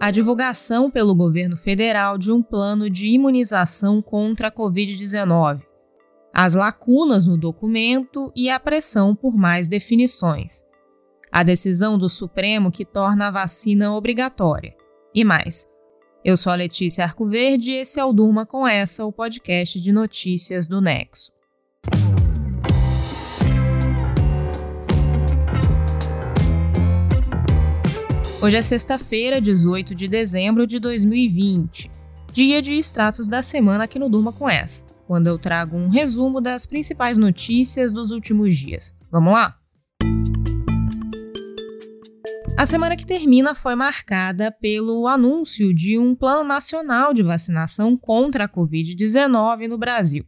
a divulgação pelo governo federal de um plano de imunização contra a Covid-19, as lacunas no documento e a pressão por mais definições, a decisão do Supremo que torna a vacina obrigatória e mais. Eu sou a Letícia Arcoverde e esse é o Durma com Essa, o podcast de notícias do Nexo. Hoje é sexta-feira, 18 de dezembro de 2020, dia de extratos da semana aqui no Durma com Essa, quando eu trago um resumo das principais notícias dos últimos dias. Vamos lá? A semana que termina foi marcada pelo anúncio de um plano nacional de vacinação contra a Covid-19 no Brasil.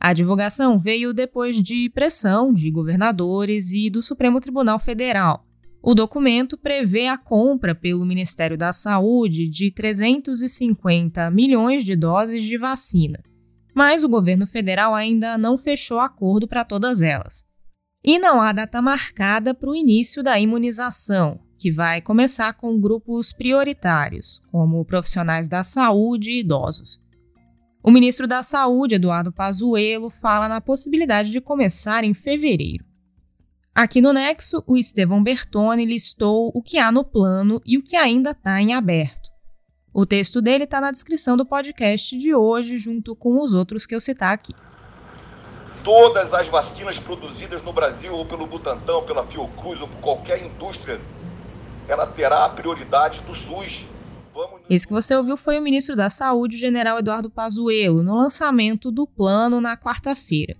A divulgação veio depois de pressão de governadores e do Supremo Tribunal Federal o documento prevê a compra pelo Ministério da Saúde de 350 milhões de doses de vacina, mas o governo federal ainda não fechou acordo para todas elas. E não há data marcada para o início da imunização, que vai começar com grupos prioritários, como profissionais da saúde e idosos. O ministro da Saúde, Eduardo Pazuello, fala na possibilidade de começar em fevereiro. Aqui no Nexo, o Estevão Bertoni listou o que há no plano e o que ainda está em aberto. O texto dele está na descrição do podcast de hoje, junto com os outros que eu citar aqui. Todas as vacinas produzidas no Brasil, ou pelo Butantan, ou pela Fiocruz, ou por qualquer indústria, ela terá a prioridade do SUS. Vamos... Esse que você ouviu foi o ministro da Saúde, o general Eduardo Pazuello, no lançamento do plano na quarta-feira.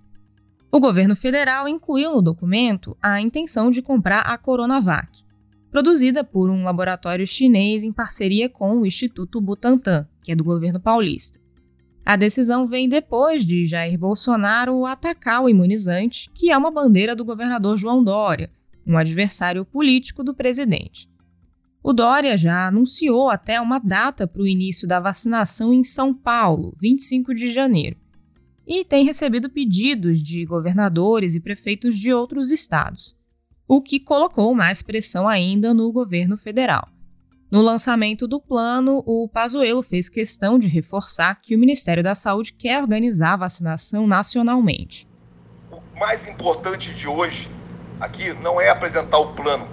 O governo federal incluiu no documento a intenção de comprar a Coronavac, produzida por um laboratório chinês em parceria com o Instituto Butantan, que é do governo paulista. A decisão vem depois de Jair Bolsonaro atacar o imunizante, que é uma bandeira do governador João Dória, um adversário político do presidente. O Dória já anunciou até uma data para o início da vacinação em São Paulo, 25 de janeiro e tem recebido pedidos de governadores e prefeitos de outros estados, o que colocou mais pressão ainda no governo federal. No lançamento do plano, o Pazuello fez questão de reforçar que o Ministério da Saúde quer organizar a vacinação nacionalmente. O mais importante de hoje aqui não é apresentar o plano.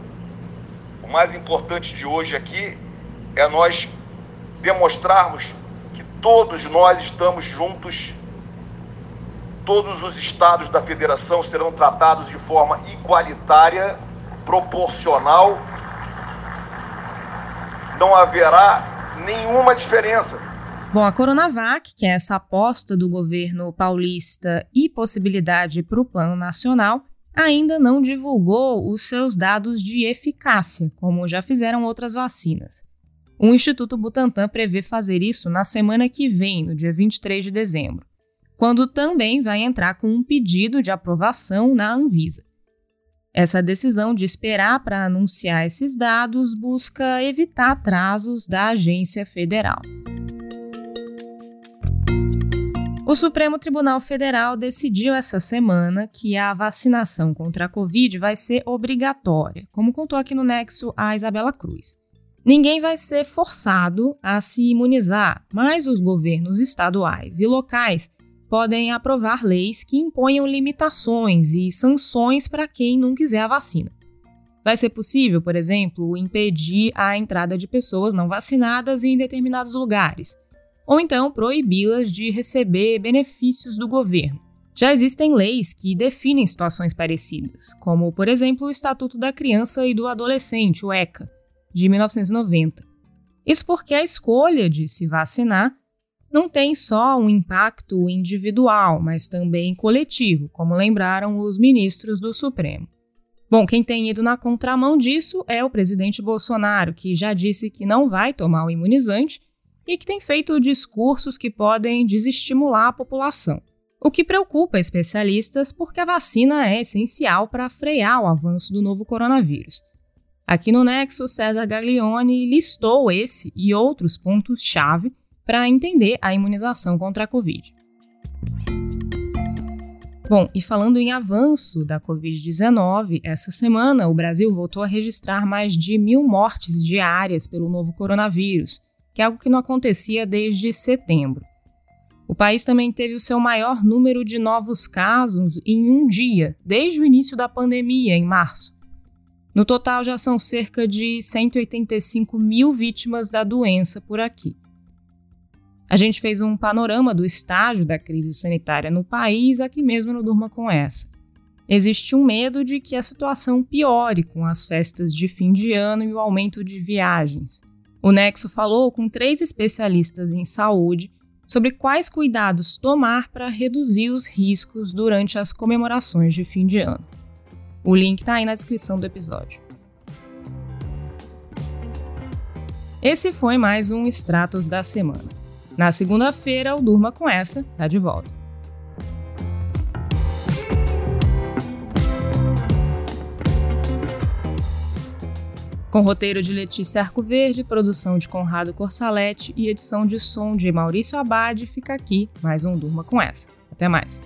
O mais importante de hoje aqui é nós demonstrarmos que todos nós estamos juntos todos os estados da federação serão tratados de forma igualitária, proporcional. Não haverá nenhuma diferença. Bom, a Coronavac, que é essa aposta do governo paulista e possibilidade para o plano nacional, ainda não divulgou os seus dados de eficácia, como já fizeram outras vacinas. O Instituto Butantan prevê fazer isso na semana que vem, no dia 23 de dezembro quando também vai entrar com um pedido de aprovação na Anvisa. Essa decisão de esperar para anunciar esses dados busca evitar atrasos da agência federal. O Supremo Tribunal Federal decidiu essa semana que a vacinação contra a Covid vai ser obrigatória, como contou aqui no Nexo a Isabela Cruz. Ninguém vai ser forçado a se imunizar, mas os governos estaduais e locais podem aprovar leis que imponham limitações e sanções para quem não quiser a vacina. Vai ser possível, por exemplo, impedir a entrada de pessoas não vacinadas em determinados lugares, ou então proibi-las de receber benefícios do governo. Já existem leis que definem situações parecidas, como, por exemplo, o Estatuto da Criança e do Adolescente, o ECA, de 1990. Isso porque a escolha de se vacinar não tem só um impacto individual, mas também coletivo, como lembraram os ministros do Supremo. Bom, quem tem ido na contramão disso é o presidente Bolsonaro, que já disse que não vai tomar o imunizante e que tem feito discursos que podem desestimular a população. O que preocupa especialistas porque a vacina é essencial para frear o avanço do novo coronavírus. Aqui no Nexo, César Gaglione listou esse e outros pontos-chave para entender a imunização contra a Covid. Bom, e falando em avanço da Covid-19, essa semana o Brasil voltou a registrar mais de mil mortes diárias pelo novo coronavírus, que é algo que não acontecia desde setembro. O país também teve o seu maior número de novos casos em um dia, desde o início da pandemia, em março. No total, já são cerca de 185 mil vítimas da doença por aqui. A gente fez um panorama do estágio da crise sanitária no país aqui mesmo no Durma com Essa. Existe um medo de que a situação piore com as festas de fim de ano e o aumento de viagens. O Nexo falou com três especialistas em saúde sobre quais cuidados tomar para reduzir os riscos durante as comemorações de fim de ano. O link está aí na descrição do episódio. Esse foi mais um Stratos da Semana. Na segunda-feira, o Durma com essa tá de volta. Com roteiro de Letícia Arcoverde, produção de Conrado Corsalete e edição de som de Maurício Abade, fica aqui mais um Durma com essa. Até mais.